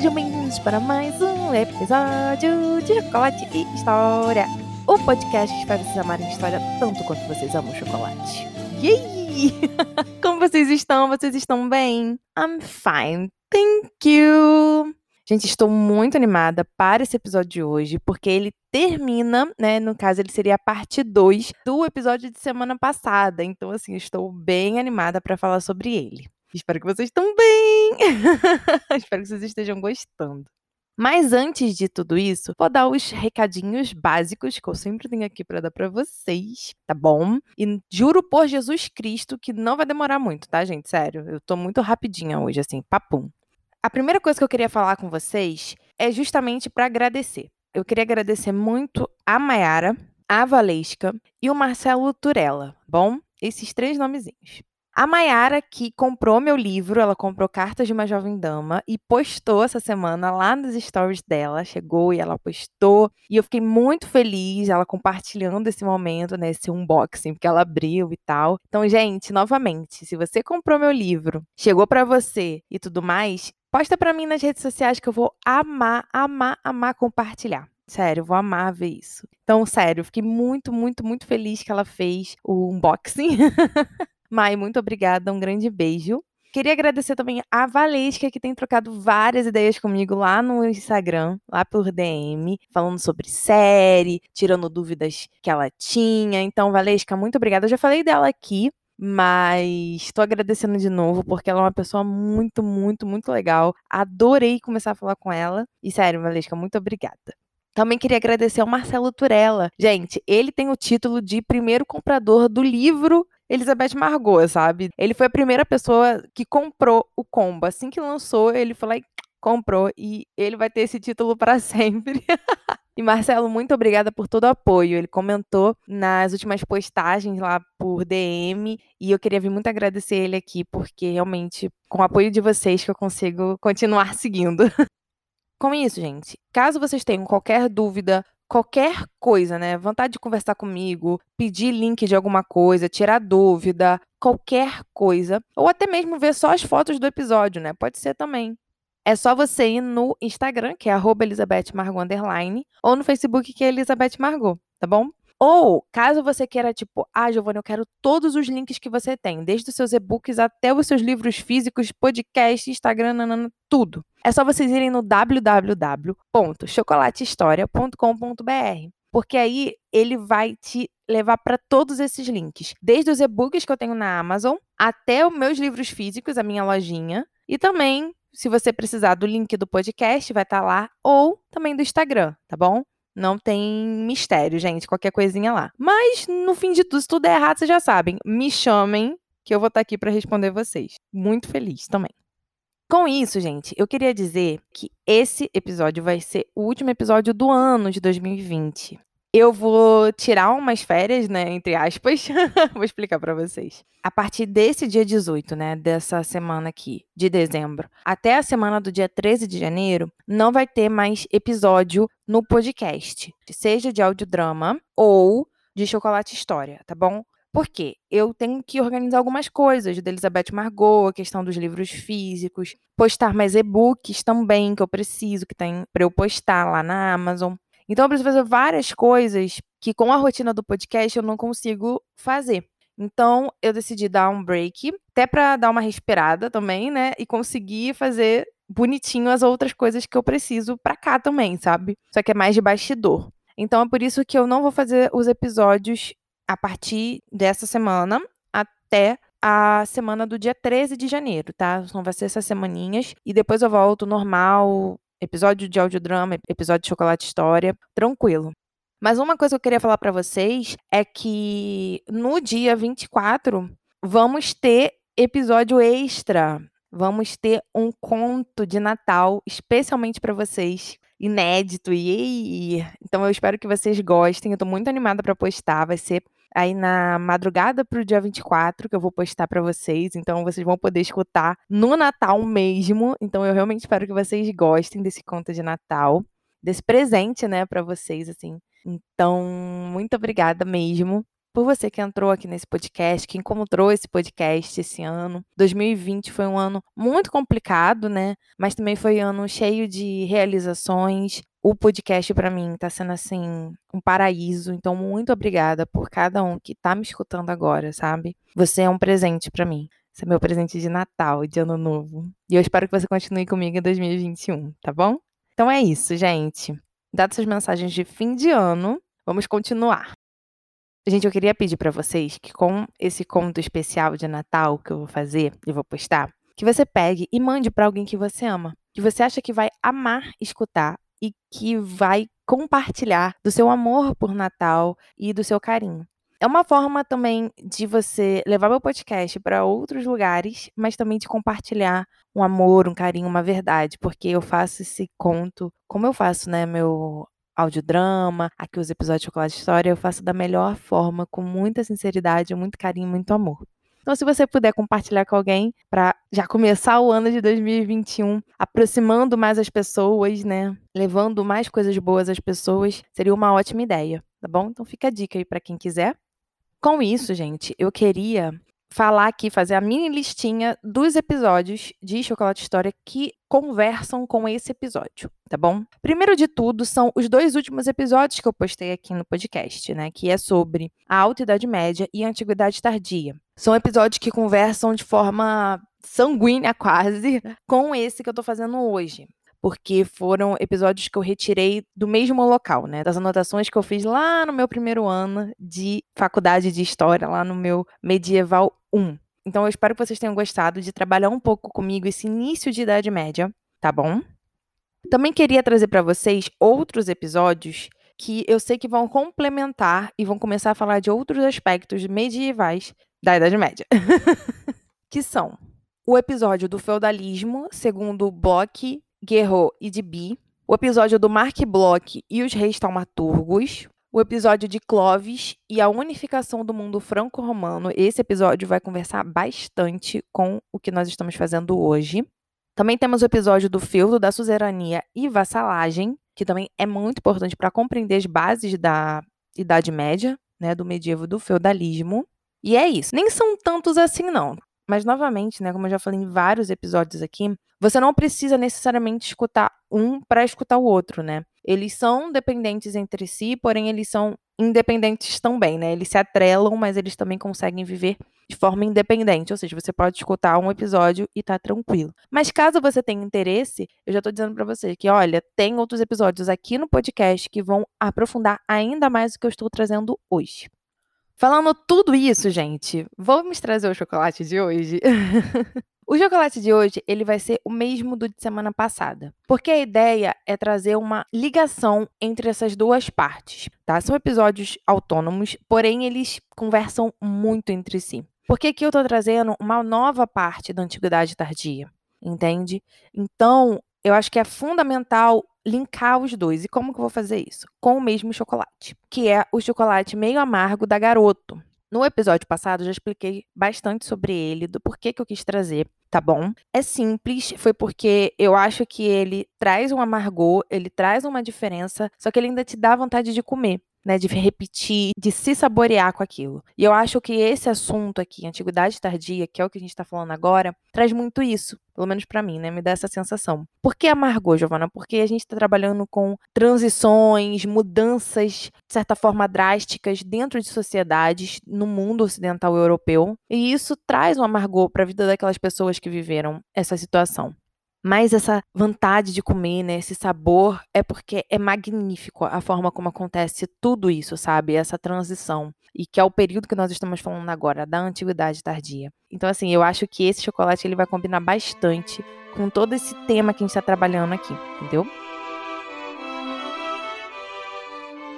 Sejam bem-vindos para mais um episódio de Chocolate e História. O podcast que vocês amarem história tanto quanto vocês amam chocolate. Yay! Como vocês estão? Vocês estão bem? I'm fine, thank you! Gente, estou muito animada para esse episódio de hoje, porque ele termina, né? No caso, ele seria a parte 2 do episódio de semana passada. Então, assim, estou bem animada para falar sobre ele. Espero que vocês estão bem! Espero que vocês estejam gostando. Mas antes de tudo isso, vou dar os recadinhos básicos que eu sempre tenho aqui para dar para vocês, tá bom? E juro por Jesus Cristo que não vai demorar muito, tá, gente? Sério, eu tô muito rapidinha hoje, assim, papum. A primeira coisa que eu queria falar com vocês é justamente para agradecer. Eu queria agradecer muito a Mayara, a Valesca e o Marcelo Turella, bom? Esses três nomezinhos. A Mayara, que comprou meu livro, ela comprou Cartas de uma Jovem Dama e postou essa semana lá nos stories dela. Chegou e ela postou. E eu fiquei muito feliz, ela compartilhando esse momento, né? Esse unboxing, porque ela abriu e tal. Então, gente, novamente, se você comprou meu livro, chegou para você e tudo mais, Posta para mim nas redes sociais que eu vou amar, amar, amar compartilhar. Sério, vou amar ver isso. Então, sério, fiquei muito, muito, muito feliz que ela fez o unboxing. Mai, muito obrigada, um grande beijo. Queria agradecer também a Valesca, que tem trocado várias ideias comigo lá no Instagram, lá por DM, falando sobre série, tirando dúvidas que ela tinha. Então, Valesca, muito obrigada. Eu já falei dela aqui, mas estou agradecendo de novo, porque ela é uma pessoa muito, muito, muito legal. Adorei começar a falar com ela. E sério, Valesca, muito obrigada. Também queria agradecer ao Marcelo Turella. Gente, ele tem o título de primeiro comprador do livro Elizabeth Margot, sabe? Ele foi a primeira pessoa que comprou o combo. Assim que lançou, ele foi lá e comprou. E ele vai ter esse título para sempre. E Marcelo, muito obrigada por todo o apoio. Ele comentou nas últimas postagens lá por DM e eu queria vir muito agradecer ele aqui, porque realmente, com o apoio de vocês, que eu consigo continuar seguindo. Com isso, gente, caso vocês tenham qualquer dúvida, qualquer coisa, né? Vontade de conversar comigo, pedir link de alguma coisa, tirar dúvida, qualquer coisa, ou até mesmo ver só as fotos do episódio, né? Pode ser também. É só você ir no Instagram, que é Elizabeth Margot ou no Facebook, que é Elizabeth Margot, tá bom? Ou, caso você queira, tipo, ah, Giovanni, eu quero todos os links que você tem, desde os seus e-books até os seus livros físicos, podcast, Instagram, nanana, tudo. É só vocês irem no www.chocolatehistoria.com.br, porque aí ele vai te levar para todos esses links, desde os e-books que eu tenho na Amazon até os meus livros físicos, a minha lojinha, e também se você precisar do link do podcast, vai estar tá lá, ou também do Instagram, tá bom? Não tem mistério, gente, qualquer coisinha lá. Mas, no fim de tudo, se tudo é errado, vocês já sabem. Me chamem, que eu vou estar tá aqui para responder vocês. Muito feliz também. Com isso, gente, eu queria dizer que esse episódio vai ser o último episódio do ano de 2020 eu vou tirar umas férias, né, entre aspas. vou explicar para vocês. A partir desse dia 18, né, dessa semana aqui, de dezembro, até a semana do dia 13 de janeiro, não vai ter mais episódio no podcast, seja de audiodrama ou de Chocolate História, tá bom? Porque eu tenho que organizar algumas coisas da Elizabeth Margot, a questão dos livros físicos, postar mais e-books também que eu preciso, que tem para eu postar lá na Amazon. Então eu preciso fazer várias coisas que com a rotina do podcast eu não consigo fazer. Então eu decidi dar um break, até para dar uma respirada também, né, e conseguir fazer bonitinho as outras coisas que eu preciso para cá também, sabe? Só que é mais de bastidor. Então é por isso que eu não vou fazer os episódios a partir dessa semana até a semana do dia 13 de janeiro, tá? Não vai ser essas semaninhas. E depois eu volto normal, episódio de audiodrama, episódio de Chocolate História, tranquilo. Mas uma coisa que eu queria falar para vocês é que no dia 24 vamos ter episódio extra. Vamos ter um conto de Natal especialmente para vocês, inédito. E então eu espero que vocês gostem. Eu tô muito animada para postar, vai ser aí na madrugada pro dia 24, que eu vou postar para vocês. Então vocês vão poder escutar no Natal mesmo. Então eu realmente espero que vocês gostem desse conto de Natal, desse presente, né, para vocês assim. Então, muito obrigada mesmo. Por você que entrou aqui nesse podcast, que encontrou esse podcast esse ano. 2020 foi um ano muito complicado, né? Mas também foi um ano cheio de realizações. O podcast para mim tá sendo assim um paraíso, então muito obrigada por cada um que tá me escutando agora, sabe? Você é um presente para mim. Esse é meu presente de Natal, de Ano Novo. E eu espero que você continue comigo em 2021, tá bom? Então é isso, gente. Dadas essas mensagens de fim de ano, vamos continuar. Gente, eu queria pedir para vocês que com esse conto especial de Natal que eu vou fazer e vou postar, que você pegue e mande para alguém que você ama, que você acha que vai amar escutar e que vai compartilhar do seu amor por Natal e do seu carinho. É uma forma também de você levar meu podcast para outros lugares, mas também de compartilhar um amor, um carinho, uma verdade, porque eu faço esse conto, como eu faço, né, meu audiodrama, aqui os episódios de Chocolate História, eu faço da melhor forma, com muita sinceridade, muito carinho, muito amor. Então, se você puder compartilhar com alguém para já começar o ano de 2021, aproximando mais as pessoas, né? Levando mais coisas boas às pessoas, seria uma ótima ideia, tá bom? Então fica a dica aí para quem quiser. Com isso, gente, eu queria falar aqui, fazer a mini listinha dos episódios de Chocolate História que conversam com esse episódio, tá bom? Primeiro de tudo, são os dois últimos episódios que eu postei aqui no podcast, né? Que é sobre a Alta Idade Média e a Antiguidade Tardia. São episódios que conversam de forma sanguínea quase com esse que eu tô fazendo hoje porque foram episódios que eu retirei do mesmo local, né? Das anotações que eu fiz lá no meu primeiro ano de faculdade de história, lá no meu medieval 1. Então eu espero que vocês tenham gostado de trabalhar um pouco comigo esse início de Idade Média, tá bom? Também queria trazer para vocês outros episódios que eu sei que vão complementar e vão começar a falar de outros aspectos medievais da Idade Média. que são o episódio do feudalismo, segundo Bloch Guerreau e de Bi, o episódio do Mark Bloch e os reis taumaturgos, o episódio de Clovis e a unificação do mundo franco-romano. Esse episódio vai conversar bastante com o que nós estamos fazendo hoje. Também temos o episódio do feudo, da suzerania e vassalagem, que também é muito importante para compreender as bases da Idade Média, né, do medievo do feudalismo. E é isso. Nem são tantos assim, não. Mas, novamente, né, como eu já falei em vários episódios aqui, você não precisa necessariamente escutar um para escutar o outro, né? Eles são dependentes entre si, porém eles são independentes também, né? Eles se atrelam, mas eles também conseguem viver de forma independente. Ou seja, você pode escutar um episódio e tá tranquilo. Mas caso você tenha interesse, eu já tô dizendo para você que, olha, tem outros episódios aqui no podcast que vão aprofundar ainda mais o que eu estou trazendo hoje. Falando tudo isso, gente, vamos trazer o chocolate de hoje? o chocolate de hoje, ele vai ser o mesmo do de semana passada, porque a ideia é trazer uma ligação entre essas duas partes, tá? São episódios autônomos, porém eles conversam muito entre si. Porque aqui eu tô trazendo uma nova parte da antiguidade tardia, entende? Então, eu acho que é fundamental linkar os dois. E como que eu vou fazer isso? Com o mesmo chocolate, que é o chocolate meio amargo da Garoto. No episódio passado, já expliquei bastante sobre ele, do porquê que eu quis trazer, tá bom? É simples, foi porque eu acho que ele traz um amargor, ele traz uma diferença, só que ele ainda te dá vontade de comer né, de repetir, de se saborear com aquilo. E eu acho que esse assunto aqui, antiguidade tardia, que é o que a gente está falando agora, traz muito isso, pelo menos para mim, né, me dá essa sensação. Por que amargor, Giovana? Porque a gente está trabalhando com transições, mudanças, de certa forma drásticas dentro de sociedades no mundo ocidental europeu, e isso traz um amargor para a vida daquelas pessoas que viveram essa situação. Mas essa vontade de comer, né, esse sabor, é porque é magnífico a forma como acontece tudo isso, sabe? Essa transição. E que é o período que nós estamos falando agora, da antiguidade tardia. Então, assim, eu acho que esse chocolate ele vai combinar bastante com todo esse tema que a gente está trabalhando aqui, entendeu?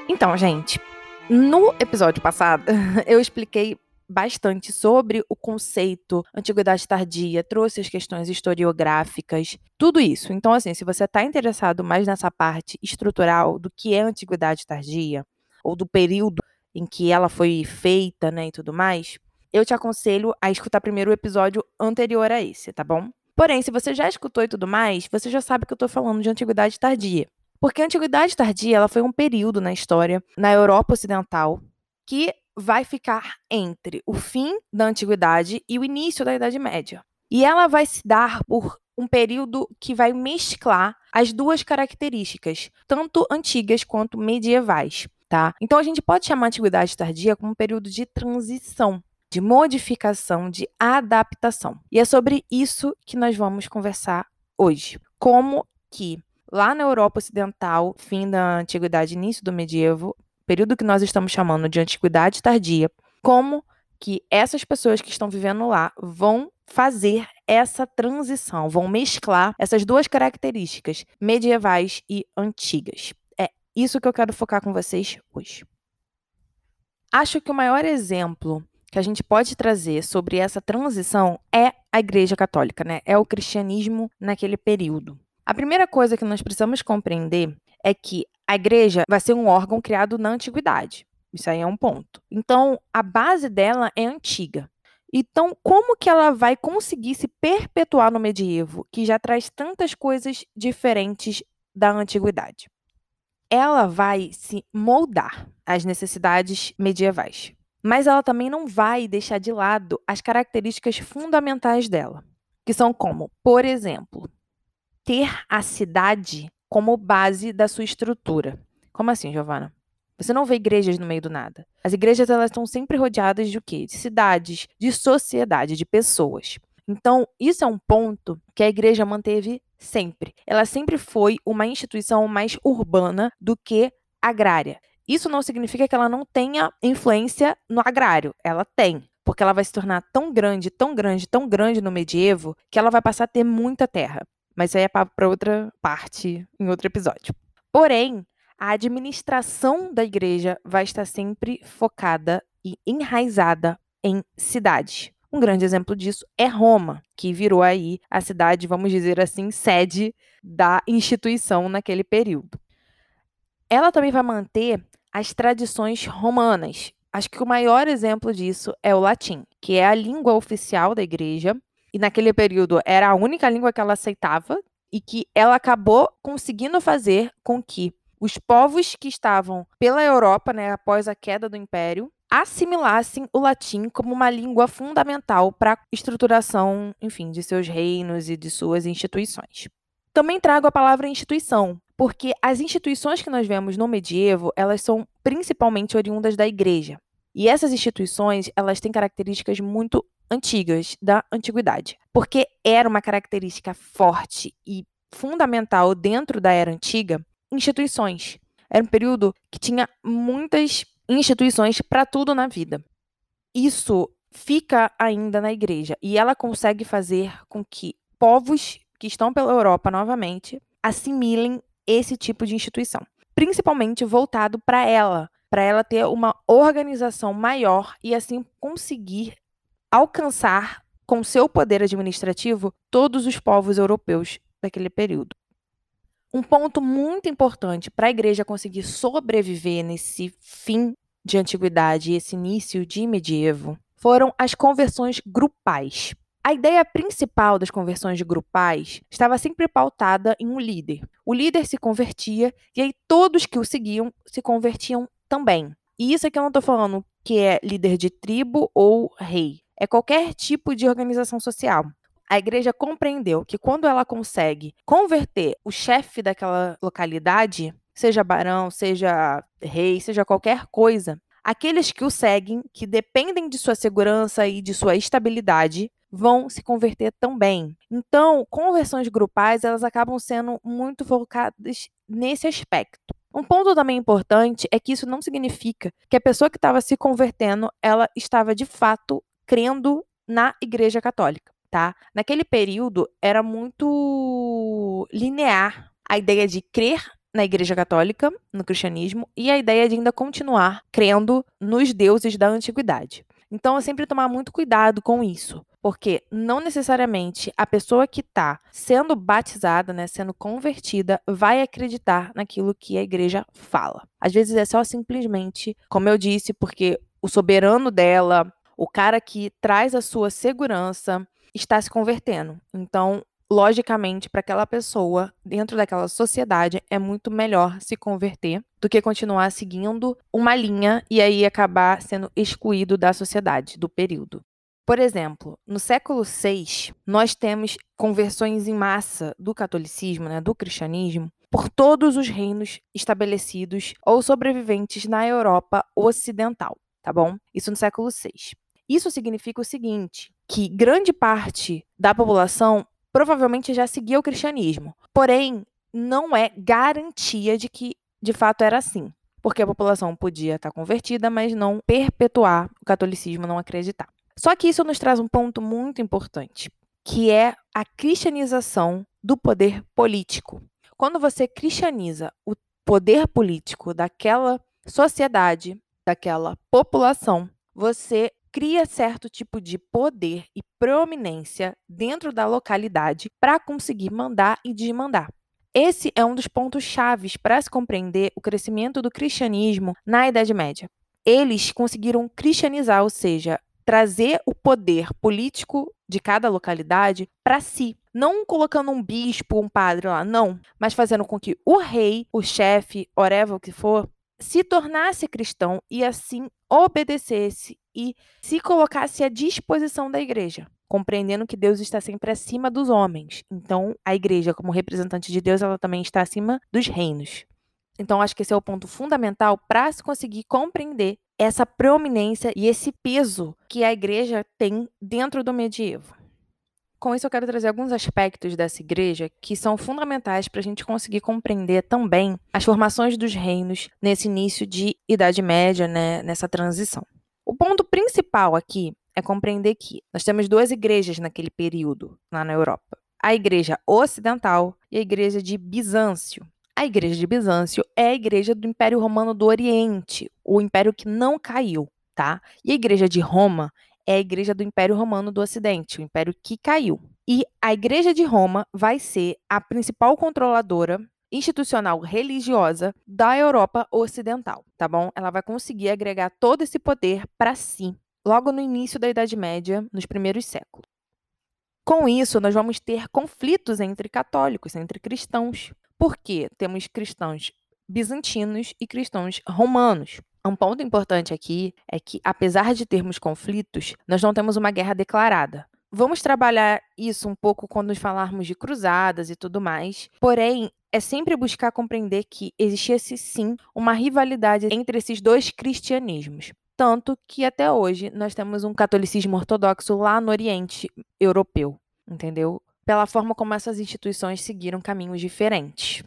Então, gente, no episódio passado, eu expliquei bastante sobre o conceito antiguidade tardia, trouxe as questões historiográficas, tudo isso. Então, assim, se você está interessado mais nessa parte estrutural do que é antiguidade tardia, ou do período em que ela foi feita, né, e tudo mais, eu te aconselho a escutar primeiro o episódio anterior a esse, tá bom? Porém, se você já escutou e tudo mais, você já sabe que eu estou falando de antiguidade tardia. Porque a antiguidade tardia, ela foi um período na história, na Europa ocidental, que vai ficar entre o fim da antiguidade e o início da Idade Média. E ela vai se dar por um período que vai mesclar as duas características, tanto antigas quanto medievais, tá? Então a gente pode chamar a antiguidade tardia como um período de transição, de modificação, de adaptação. E é sobre isso que nós vamos conversar hoje. Como que lá na Europa Ocidental, fim da antiguidade, início do medievo, período que nós estamos chamando de antiguidade tardia, como que essas pessoas que estão vivendo lá vão fazer essa transição, vão mesclar essas duas características, medievais e antigas. É isso que eu quero focar com vocês hoje. Acho que o maior exemplo que a gente pode trazer sobre essa transição é a Igreja Católica, né? É o cristianismo naquele período. A primeira coisa que nós precisamos compreender é que a igreja vai ser um órgão criado na antiguidade. Isso aí é um ponto. Então, a base dela é antiga. Então, como que ela vai conseguir se perpetuar no medievo, que já traz tantas coisas diferentes da antiguidade? Ela vai se moldar às necessidades medievais, mas ela também não vai deixar de lado as características fundamentais dela, que são como, por exemplo, ter a cidade como base da sua estrutura. Como assim, Giovana? Você não vê igrejas no meio do nada. As igrejas elas estão sempre rodeadas de quê? De cidades, de sociedade, de pessoas. Então, isso é um ponto que a igreja manteve sempre. Ela sempre foi uma instituição mais urbana do que agrária. Isso não significa que ela não tenha influência no agrário. Ela tem, porque ela vai se tornar tão grande, tão grande, tão grande no medievo, que ela vai passar a ter muita terra. Mas isso aí é para outra parte, em outro episódio. Porém, a administração da igreja vai estar sempre focada e enraizada em cidades. Um grande exemplo disso é Roma, que virou aí a cidade, vamos dizer assim, sede da instituição naquele período. Ela também vai manter as tradições romanas. Acho que o maior exemplo disso é o latim, que é a língua oficial da igreja e naquele período era a única língua que ela aceitava e que ela acabou conseguindo fazer com que os povos que estavam pela Europa, né, após a queda do Império, assimilassem o latim como uma língua fundamental para a estruturação, enfim, de seus reinos e de suas instituições. Também trago a palavra instituição, porque as instituições que nós vemos no medievo, elas são principalmente oriundas da igreja. E essas instituições, elas têm características muito antigas da antiguidade, porque era uma característica forte e fundamental dentro da era antiga, instituições. Era um período que tinha muitas instituições para tudo na vida. Isso fica ainda na igreja e ela consegue fazer com que povos que estão pela Europa novamente assimilem esse tipo de instituição, principalmente voltado para ela, para ela ter uma organização maior e assim conseguir alcançar com seu poder administrativo todos os povos europeus daquele período. Um ponto muito importante para a igreja conseguir sobreviver nesse fim de antiguidade e esse início de medievo foram as conversões grupais. A ideia principal das conversões grupais estava sempre pautada em um líder. O líder se convertia e aí todos que o seguiam se convertiam também. E isso aqui eu não estou falando que é líder de tribo ou rei é qualquer tipo de organização social. A igreja compreendeu que quando ela consegue converter o chefe daquela localidade, seja barão, seja rei, seja qualquer coisa, aqueles que o seguem, que dependem de sua segurança e de sua estabilidade, vão se converter também. Então, conversões grupais, elas acabam sendo muito focadas nesse aspecto. Um ponto também importante é que isso não significa que a pessoa que estava se convertendo, ela estava de fato crendo na Igreja Católica, tá? Naquele período era muito linear a ideia de crer na Igreja Católica, no cristianismo, e a ideia de ainda continuar crendo nos deuses da antiguidade. Então, é sempre tomar muito cuidado com isso, porque não necessariamente a pessoa que está sendo batizada, né, sendo convertida, vai acreditar naquilo que a igreja fala. Às vezes é só simplesmente, como eu disse, porque o soberano dela, o cara que traz a sua segurança está se convertendo. Então, logicamente, para aquela pessoa, dentro daquela sociedade, é muito melhor se converter do que continuar seguindo uma linha e aí acabar sendo excluído da sociedade, do período. Por exemplo, no século VI, nós temos conversões em massa do catolicismo, né, do cristianismo, por todos os reinos estabelecidos ou sobreviventes na Europa Ocidental, tá bom? Isso no século VI. Isso significa o seguinte, que grande parte da população provavelmente já seguia o cristianismo. Porém, não é garantia de que de fato era assim, porque a população podia estar convertida, mas não perpetuar o catolicismo, não acreditar. Só que isso nos traz um ponto muito importante, que é a cristianização do poder político. Quando você cristianiza o poder político daquela sociedade, daquela população, você cria certo tipo de poder e proeminência dentro da localidade para conseguir mandar e desmandar. Esse é um dos pontos chaves para se compreender o crescimento do cristianismo na Idade Média. Eles conseguiram cristianizar, ou seja, trazer o poder político de cada localidade para si. Não colocando um bispo, um padre lá, não, mas fazendo com que o rei, o chefe, whatever o que for, se tornasse cristão e assim obedecesse e se colocasse à disposição da igreja, compreendendo que Deus está sempre acima dos homens. Então, a igreja, como representante de Deus, ela também está acima dos reinos. Então, acho que esse é o ponto fundamental para se conseguir compreender essa proeminência e esse peso que a igreja tem dentro do medievo. Com isso, eu quero trazer alguns aspectos dessa igreja que são fundamentais para a gente conseguir compreender também as formações dos reinos nesse início de Idade Média, né, nessa transição. O ponto principal aqui é compreender que nós temos duas igrejas naquele período, lá na Europa: a Igreja Ocidental e a Igreja de Bizâncio. A Igreja de Bizâncio é a igreja do Império Romano do Oriente, o império que não caiu, tá? E a Igreja de Roma é a igreja do Império Romano do Ocidente, o império que caiu. E a Igreja de Roma vai ser a principal controladora institucional religiosa da Europa Ocidental, tá bom? Ela vai conseguir agregar todo esse poder para si, logo no início da Idade Média, nos primeiros séculos. Com isso, nós vamos ter conflitos entre católicos, entre cristãos, porque temos cristãos bizantinos e cristãos romanos. Um ponto importante aqui é que, apesar de termos conflitos, nós não temos uma guerra declarada. Vamos trabalhar isso um pouco quando falarmos de cruzadas e tudo mais. Porém, é sempre buscar compreender que existisse sim uma rivalidade entre esses dois cristianismos. Tanto que até hoje nós temos um catolicismo ortodoxo lá no Oriente Europeu, entendeu? Pela forma como essas instituições seguiram caminhos diferentes.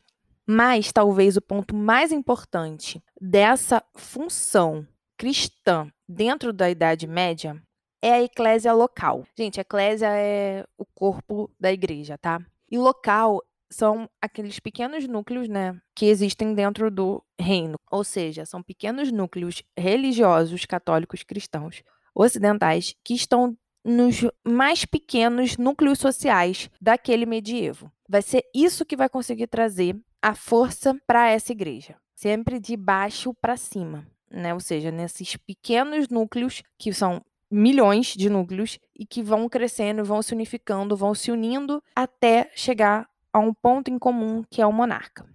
Mas talvez o ponto mais importante dessa função cristã dentro da Idade Média é a eclésia local. Gente, a eclésia é o corpo da igreja, tá? E local são aqueles pequenos núcleos, né, que existem dentro do reino. Ou seja, são pequenos núcleos religiosos católicos cristãos ocidentais que estão nos mais pequenos núcleos sociais daquele medievo. Vai ser isso que vai conseguir trazer a força para essa igreja, sempre de baixo para cima, né? Ou seja, nesses pequenos núcleos que são milhões de núcleos e que vão crescendo, vão se unificando, vão se unindo até chegar a um ponto em comum que é o monarca.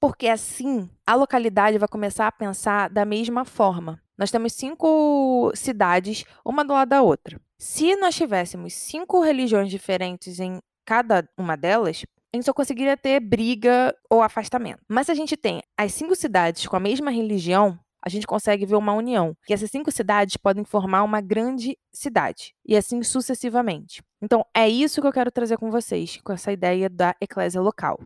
Porque assim, a localidade vai começar a pensar da mesma forma. Nós temos cinco cidades, uma do lado da outra. Se nós tivéssemos cinco religiões diferentes em cada uma delas, a gente só conseguiria ter briga ou afastamento. Mas se a gente tem as cinco cidades com a mesma religião, a gente consegue ver uma união, que essas cinco cidades podem formar uma grande cidade, e assim sucessivamente. Então, é isso que eu quero trazer com vocês, com essa ideia da eclésia local,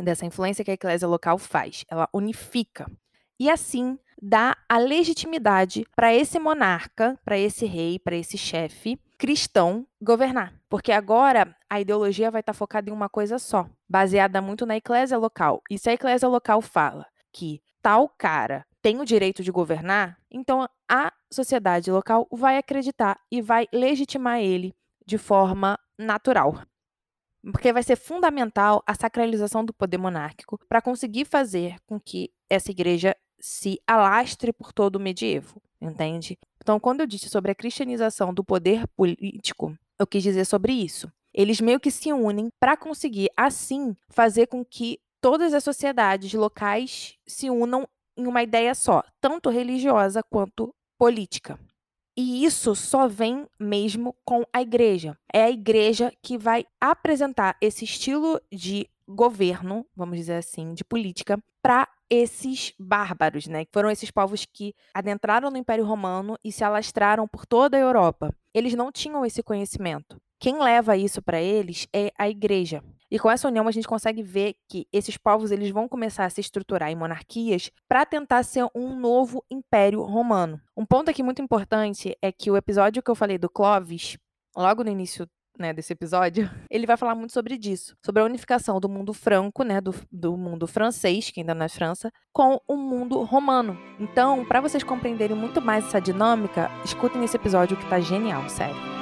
dessa influência que a eclésia local faz. Ela unifica. E assim dá a legitimidade para esse monarca, para esse rei, para esse chefe cristão governar. Porque agora a ideologia vai estar tá focada em uma coisa só, baseada muito na eclésia local. E se a eclésia local fala que tal cara tem o direito de governar, então a sociedade local vai acreditar e vai legitimar ele de forma natural. Porque vai ser fundamental a sacralização do poder monárquico para conseguir fazer com que essa igreja se alastre por todo o medievo, entende? Então, quando eu disse sobre a cristianização do poder político, eu quis dizer sobre isso. eles meio que se unem para conseguir, assim, fazer com que todas as sociedades locais se unam em uma ideia só, tanto religiosa quanto política. E isso só vem mesmo com a igreja. É a igreja que vai apresentar esse estilo de governo, vamos dizer assim, de política, para esses bárbaros, né? Foram esses povos que adentraram no Império Romano e se alastraram por toda a Europa. Eles não tinham esse conhecimento. Quem leva isso para eles é a igreja. E com essa união a gente consegue ver que esses povos eles vão começar a se estruturar em monarquias para tentar ser um novo império romano. Um ponto aqui muito importante é que o episódio que eu falei do Clovis, logo no início né, desse episódio, ele vai falar muito sobre disso, sobre a unificação do mundo franco, né, do, do mundo francês, que ainda não é França, com o mundo romano. Então, para vocês compreenderem muito mais essa dinâmica, escutem esse episódio que tá genial, sério.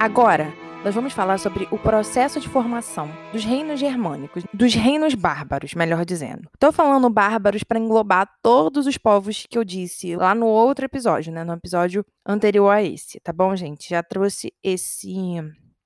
Agora, nós vamos falar sobre o processo de formação dos reinos germânicos, dos reinos bárbaros, melhor dizendo. Estou falando bárbaros para englobar todos os povos que eu disse lá no outro episódio, né, no episódio anterior a esse, tá bom, gente? Já trouxe esse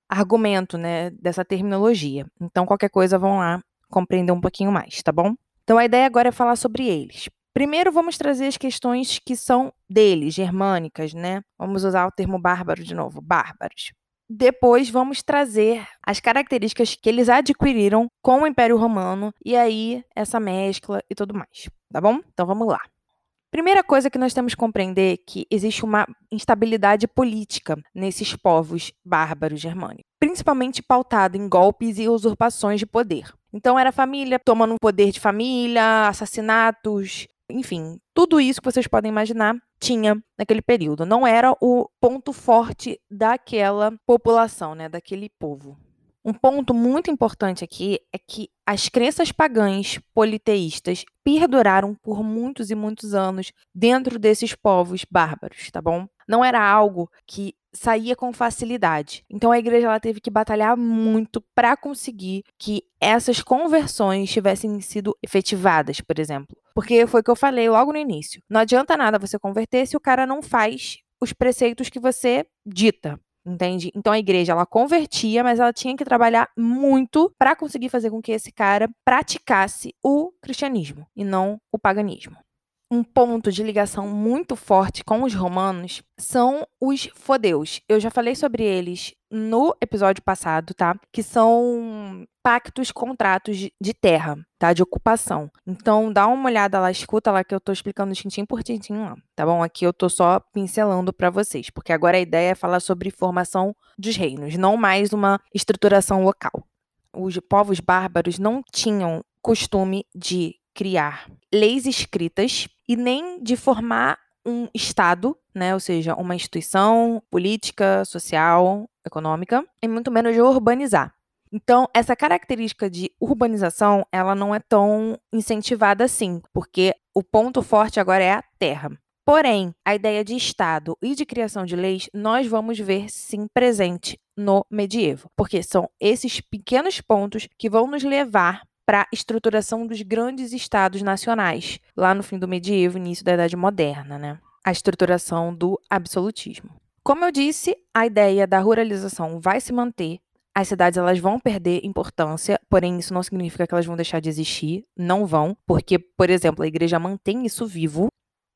argumento, né, dessa terminologia. Então, qualquer coisa, vão lá compreender um pouquinho mais, tá bom? Então, a ideia agora é falar sobre eles. Primeiro, vamos trazer as questões que são deles, germânicas, né? Vamos usar o termo bárbaro de novo, bárbaros. Depois vamos trazer as características que eles adquiriram com o Império Romano e aí essa mescla e tudo mais, tá bom? Então vamos lá. Primeira coisa que nós temos que compreender é que existe uma instabilidade política nesses povos bárbaros germânicos, principalmente pautado em golpes e usurpações de poder. Então era família tomando poder de família, assassinatos, enfim, tudo isso que vocês podem imaginar tinha naquele período. Não era o ponto forte daquela população, né, daquele povo. Um ponto muito importante aqui é que as crenças pagãs politeístas perduraram por muitos e muitos anos dentro desses povos bárbaros, tá bom? Não era algo que saía com facilidade. Então a igreja ela teve que batalhar muito para conseguir que essas conversões tivessem sido efetivadas, por exemplo. Porque foi o que eu falei logo no início. Não adianta nada você converter se o cara não faz os preceitos que você dita. Entende? Então a igreja ela convertia, mas ela tinha que trabalhar muito para conseguir fazer com que esse cara praticasse o cristianismo e não o paganismo um ponto de ligação muito forte com os romanos são os fodeus. Eu já falei sobre eles no episódio passado, tá? Que são pactos, contratos de terra, tá? De ocupação. Então, dá uma olhada lá, escuta lá que eu tô explicando tintim por tintim lá, tá bom? Aqui eu tô só pincelando para vocês, porque agora a ideia é falar sobre formação dos reinos, não mais uma estruturação local. Os povos bárbaros não tinham costume de criar leis escritas e nem de formar um Estado, né, ou seja, uma instituição política, social, econômica, e muito menos de urbanizar. Então, essa característica de urbanização, ela não é tão incentivada assim, porque o ponto forte agora é a terra. Porém, a ideia de Estado e de criação de leis, nós vamos ver sim presente no medievo, porque são esses pequenos pontos que vão nos levar para a estruturação dos grandes estados nacionais, lá no fim do medievo, início da Idade Moderna, né? A estruturação do absolutismo. Como eu disse, a ideia da ruralização vai se manter. As cidades elas vão perder importância, porém isso não significa que elas vão deixar de existir, não vão, porque, por exemplo, a igreja mantém isso vivo.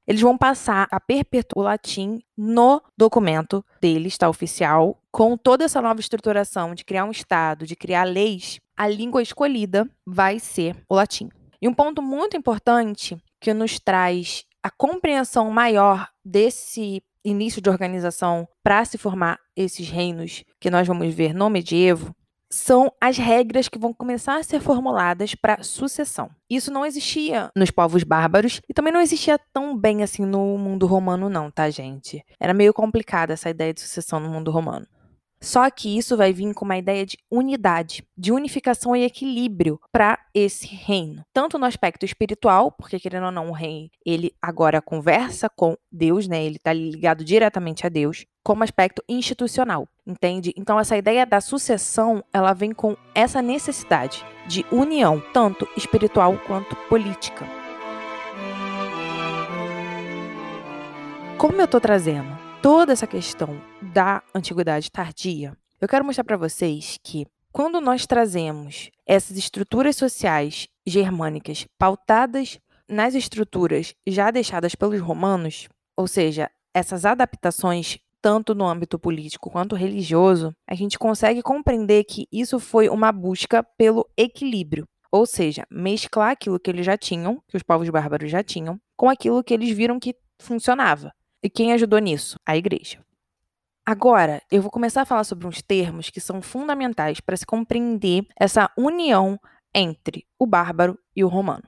Eles vão passar a perpetuar o latim no documento deles, está oficial, com toda essa nova estruturação de criar um estado, de criar leis a língua escolhida vai ser o latim. E um ponto muito importante que nos traz a compreensão maior desse início de organização para se formar esses reinos que nós vamos ver no medievo são as regras que vão começar a ser formuladas para sucessão. Isso não existia nos povos bárbaros e também não existia tão bem assim no mundo romano não, tá, gente? Era meio complicada essa ideia de sucessão no mundo romano. Só que isso vai vir com uma ideia de unidade, de unificação e equilíbrio para esse reino. Tanto no aspecto espiritual, porque querendo ou não, o rei, ele agora conversa com Deus, né? Ele está ligado diretamente a Deus, como aspecto institucional, entende? Então essa ideia da sucessão, ela vem com essa necessidade de união, tanto espiritual quanto política. Como eu estou trazendo toda essa questão da antiguidade tardia, eu quero mostrar para vocês que quando nós trazemos essas estruturas sociais germânicas pautadas nas estruturas já deixadas pelos romanos, ou seja, essas adaptações tanto no âmbito político quanto religioso, a gente consegue compreender que isso foi uma busca pelo equilíbrio, ou seja, mesclar aquilo que eles já tinham, que os povos bárbaros já tinham, com aquilo que eles viram que funcionava. E quem ajudou nisso? A igreja. Agora, eu vou começar a falar sobre uns termos que são fundamentais para se compreender essa união entre o bárbaro e o romano.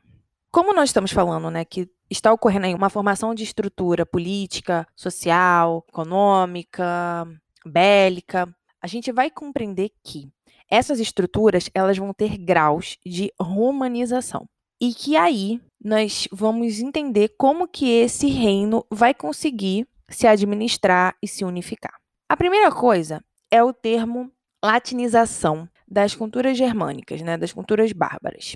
Como nós estamos falando, né, que está ocorrendo aí uma formação de estrutura política, social, econômica, bélica, a gente vai compreender que essas estruturas elas vão ter graus de romanização e que aí nós vamos entender como que esse reino vai conseguir se administrar e se unificar. A primeira coisa é o termo latinização das culturas germânicas, né, das culturas bárbaras.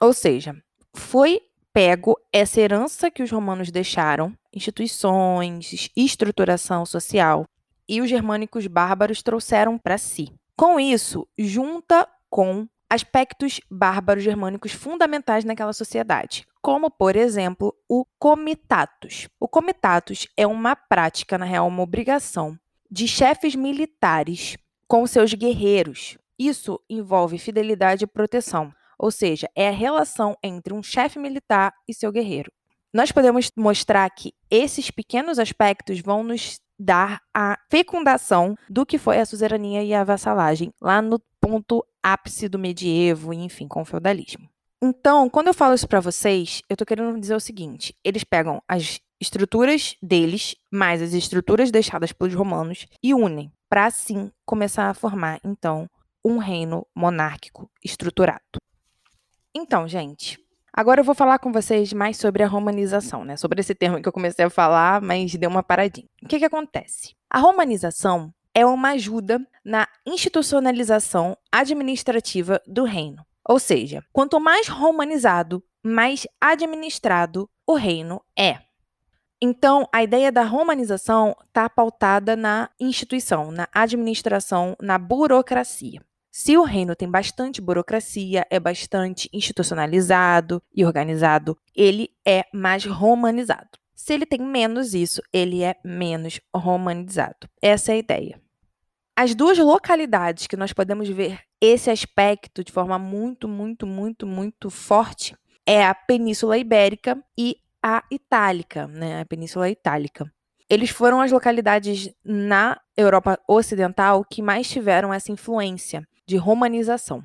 Ou seja, foi pego essa herança que os romanos deixaram, instituições, estruturação social, e os germânicos bárbaros trouxeram para si. Com isso, junta com aspectos bárbaros germânicos fundamentais naquela sociedade, como, por exemplo, o comitatus. O comitatus é uma prática, na real, uma obrigação de chefes militares com seus guerreiros. Isso envolve fidelidade e proteção. Ou seja, é a relação entre um chefe militar e seu guerreiro. Nós podemos mostrar que esses pequenos aspectos vão nos dar a fecundação do que foi a suzerania e a vassalagem lá no ponto ápice do medievo, enfim, com o feudalismo. Então, quando eu falo isso para vocês, eu estou querendo dizer o seguinte: eles pegam as estruturas deles mais as estruturas deixadas pelos romanos e unem para assim começar a formar então um reino monárquico estruturado. Então, gente, agora eu vou falar com vocês mais sobre a romanização, né? Sobre esse termo que eu comecei a falar, mas deu uma paradinha. O que, que acontece? A romanização é uma ajuda na institucionalização administrativa do reino. Ou seja, quanto mais romanizado, mais administrado o reino é. Então, a ideia da romanização está pautada na instituição, na administração, na burocracia. Se o reino tem bastante burocracia, é bastante institucionalizado e organizado, ele é mais romanizado. Se ele tem menos isso, ele é menos romanizado. Essa é a ideia. As duas localidades que nós podemos ver esse aspecto de forma muito, muito, muito, muito forte é a Península Ibérica e a Itálica, né? A Península Itálica. Eles foram as localidades na Europa Ocidental que mais tiveram essa influência de romanização.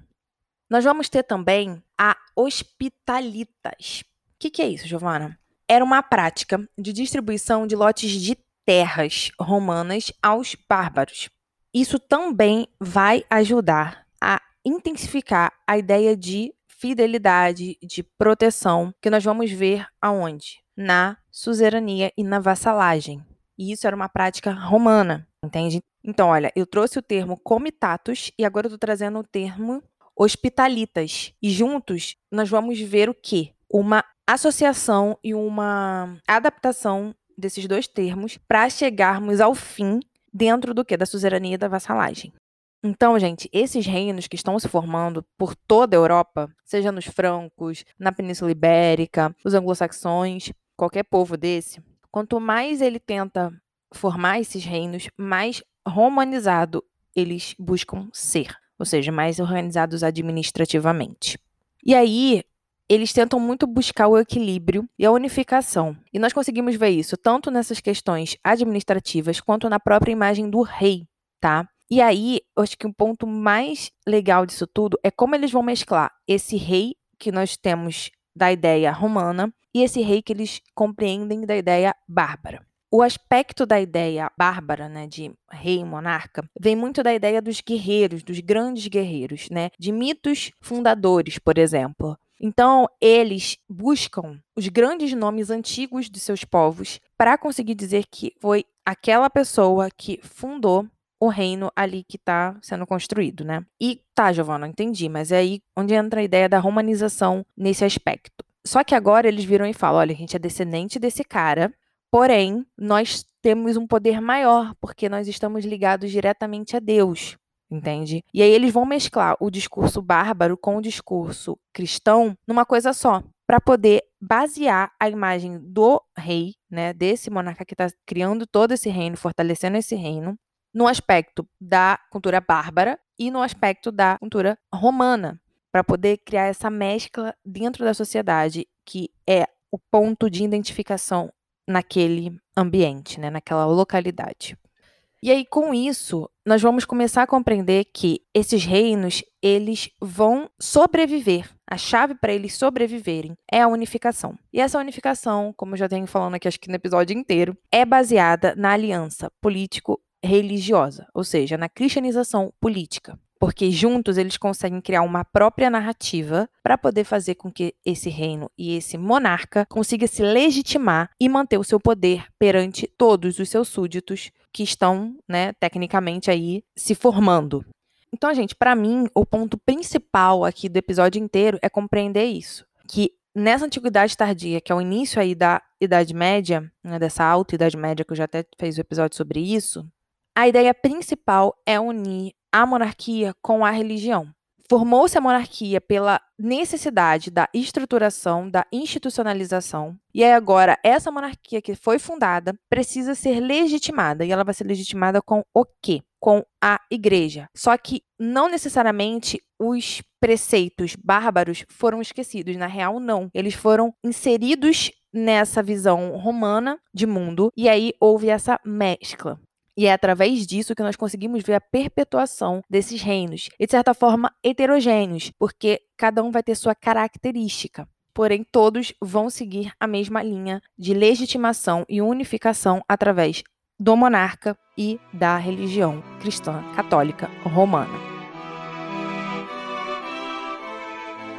Nós vamos ter também a hospitalitas. O que, que é isso, Giovana? Era uma prática de distribuição de lotes de terras romanas aos bárbaros. Isso também vai ajudar a intensificar a ideia de fidelidade, de proteção, que nós vamos ver aonde? Na suzerania e na vassalagem. E isso era uma prática romana, entende? Então, olha, eu trouxe o termo comitatus e agora eu estou trazendo o termo hospitalitas. E juntos nós vamos ver o que? Uma associação e uma adaptação desses dois termos para chegarmos ao fim dentro do que? Da suzerania e da vassalagem. Então, gente, esses reinos que estão se formando por toda a Europa, seja nos francos, na Península Ibérica, os anglo-saxões, qualquer povo desse, quanto mais ele tenta formar esses reinos, mais romanizado eles buscam ser, ou seja, mais organizados administrativamente. E aí, eles tentam muito buscar o equilíbrio e a unificação. E nós conseguimos ver isso tanto nessas questões administrativas quanto na própria imagem do rei, tá? E aí, eu acho que o ponto mais legal disso tudo é como eles vão mesclar esse rei que nós temos da ideia romana e esse rei que eles compreendem da ideia bárbara. O aspecto da ideia bárbara, né, de rei monarca, vem muito da ideia dos guerreiros, dos grandes guerreiros, né, de mitos fundadores, por exemplo. Então, eles buscam os grandes nomes antigos de seus povos para conseguir dizer que foi aquela pessoa que fundou o reino ali que está sendo construído, né? E tá, Giovana, entendi, mas é aí onde entra a ideia da romanização nesse aspecto. Só que agora eles viram e falam: olha, a gente é descendente desse cara, Porém, nós temos um poder maior, porque nós estamos ligados diretamente a Deus, entende? E aí eles vão mesclar o discurso bárbaro com o discurso cristão numa coisa só, para poder basear a imagem do rei, né, desse monarca que está criando todo esse reino, fortalecendo esse reino, no aspecto da cultura bárbara e no aspecto da cultura romana, para poder criar essa mescla dentro da sociedade que é o ponto de identificação naquele ambiente, né, naquela localidade. E aí com isso, nós vamos começar a compreender que esses reinos, eles vão sobreviver. A chave para eles sobreviverem é a unificação. E essa unificação, como eu já tenho falando aqui acho que no episódio inteiro, é baseada na aliança político religiosa, ou seja, na cristianização política porque juntos eles conseguem criar uma própria narrativa para poder fazer com que esse reino e esse monarca consiga se legitimar e manter o seu poder perante todos os seus súditos que estão, né, tecnicamente aí se formando. Então, gente, para mim, o ponto principal aqui do episódio inteiro é compreender isso, que nessa antiguidade tardia, que é o início aí da Idade Média, né, dessa alta Idade Média que eu já até fiz o um episódio sobre isso, a ideia principal é unir a monarquia com a religião. Formou-se a monarquia pela necessidade da estruturação, da institucionalização, e aí agora essa monarquia que foi fundada precisa ser legitimada, e ela vai ser legitimada com o quê? Com a igreja. Só que não necessariamente os preceitos bárbaros foram esquecidos, na real não. Eles foram inseridos nessa visão romana de mundo, e aí houve essa mescla. E é através disso que nós conseguimos ver a perpetuação desses reinos, e de certa forma heterogêneos, porque cada um vai ter sua característica. Porém, todos vão seguir a mesma linha de legitimação e unificação através do monarca e da religião cristã católica romana.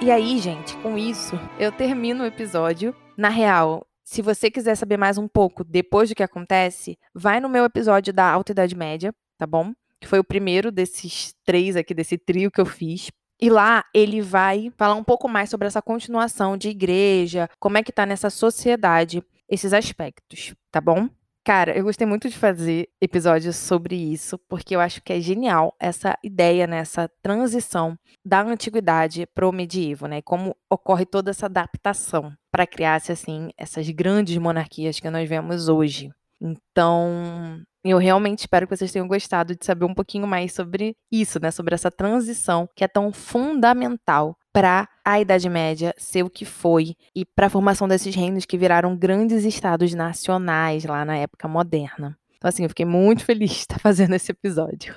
E aí, gente, com isso, eu termino o episódio. Na real, se você quiser saber mais um pouco depois do que acontece, vai no meu episódio da Alta Idade Média, tá bom? Que foi o primeiro desses três aqui, desse trio que eu fiz. E lá ele vai falar um pouco mais sobre essa continuação de igreja, como é que tá nessa sociedade, esses aspectos, tá bom? Cara, eu gostei muito de fazer episódios sobre isso, porque eu acho que é genial essa ideia, né, transição da antiguidade para o medievo, né? Como ocorre toda essa adaptação para criar-se assim essas grandes monarquias que nós vemos hoje. Então, eu realmente espero que vocês tenham gostado de saber um pouquinho mais sobre isso, né? Sobre essa transição que é tão fundamental para a Idade Média ser o que foi e para a formação desses reinos que viraram grandes estados nacionais lá na época moderna. Então, assim, eu fiquei muito feliz de estar fazendo esse episódio.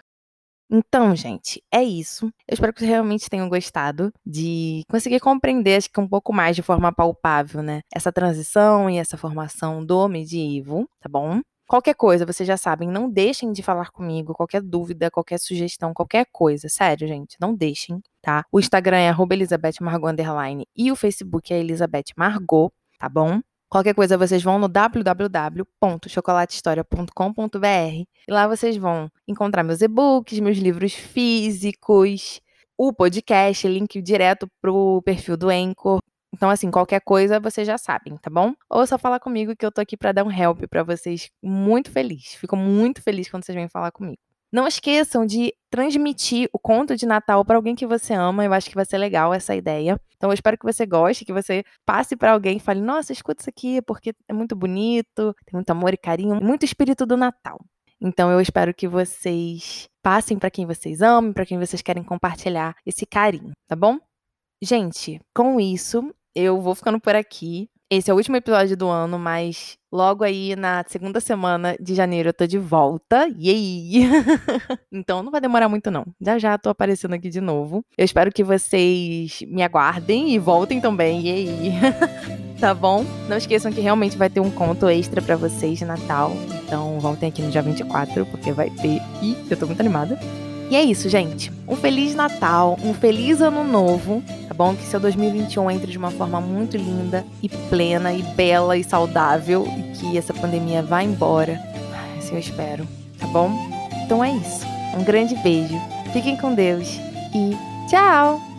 Então, gente, é isso. Eu espero que vocês realmente tenham gostado de conseguir compreender, acho que um pouco mais de forma palpável, né? Essa transição e essa formação do medievo, tá bom? Qualquer coisa, vocês já sabem, não deixem de falar comigo, qualquer dúvida, qualquer sugestão, qualquer coisa. Sério, gente, não deixem, tá? O Instagram é @elizabethmargot underline e o Facebook é Elizabeth Margot, tá bom? Qualquer coisa, vocês vão no www.chocolatehistoria.com.br e lá vocês vão encontrar meus e-books, meus livros físicos, o podcast, link direto pro perfil do Anchor. Então, assim, qualquer coisa vocês já sabem, tá bom? Ou só falar comigo que eu tô aqui para dar um help para vocês. Muito feliz. Fico muito feliz quando vocês vêm falar comigo. Não esqueçam de transmitir o conto de Natal para alguém que você ama. Eu acho que vai ser legal essa ideia. Então eu espero que você goste, que você passe para alguém e fale: "Nossa, escuta isso aqui porque é muito bonito, tem muito amor e carinho, muito espírito do Natal". Então eu espero que vocês passem para quem vocês amam, para quem vocês querem compartilhar esse carinho, tá bom? Gente, com isso, eu vou ficando por aqui. Esse é o último episódio do ano, mas logo aí na segunda semana de janeiro eu tô de volta. Yay! então não vai demorar muito não. Já já tô aparecendo aqui de novo. Eu espero que vocês me aguardem e voltem também. Yay! tá bom? Não esqueçam que realmente vai ter um conto extra para vocês de Natal. Então voltem aqui no dia 24, porque vai ter. E eu tô muito animada. E é isso, gente. Um feliz Natal, um feliz ano novo, tá bom? Que seu 2021 entre de uma forma muito linda e plena e bela e saudável e que essa pandemia vá embora. Assim eu espero, tá bom? Então é isso. Um grande beijo. Fiquem com Deus e tchau!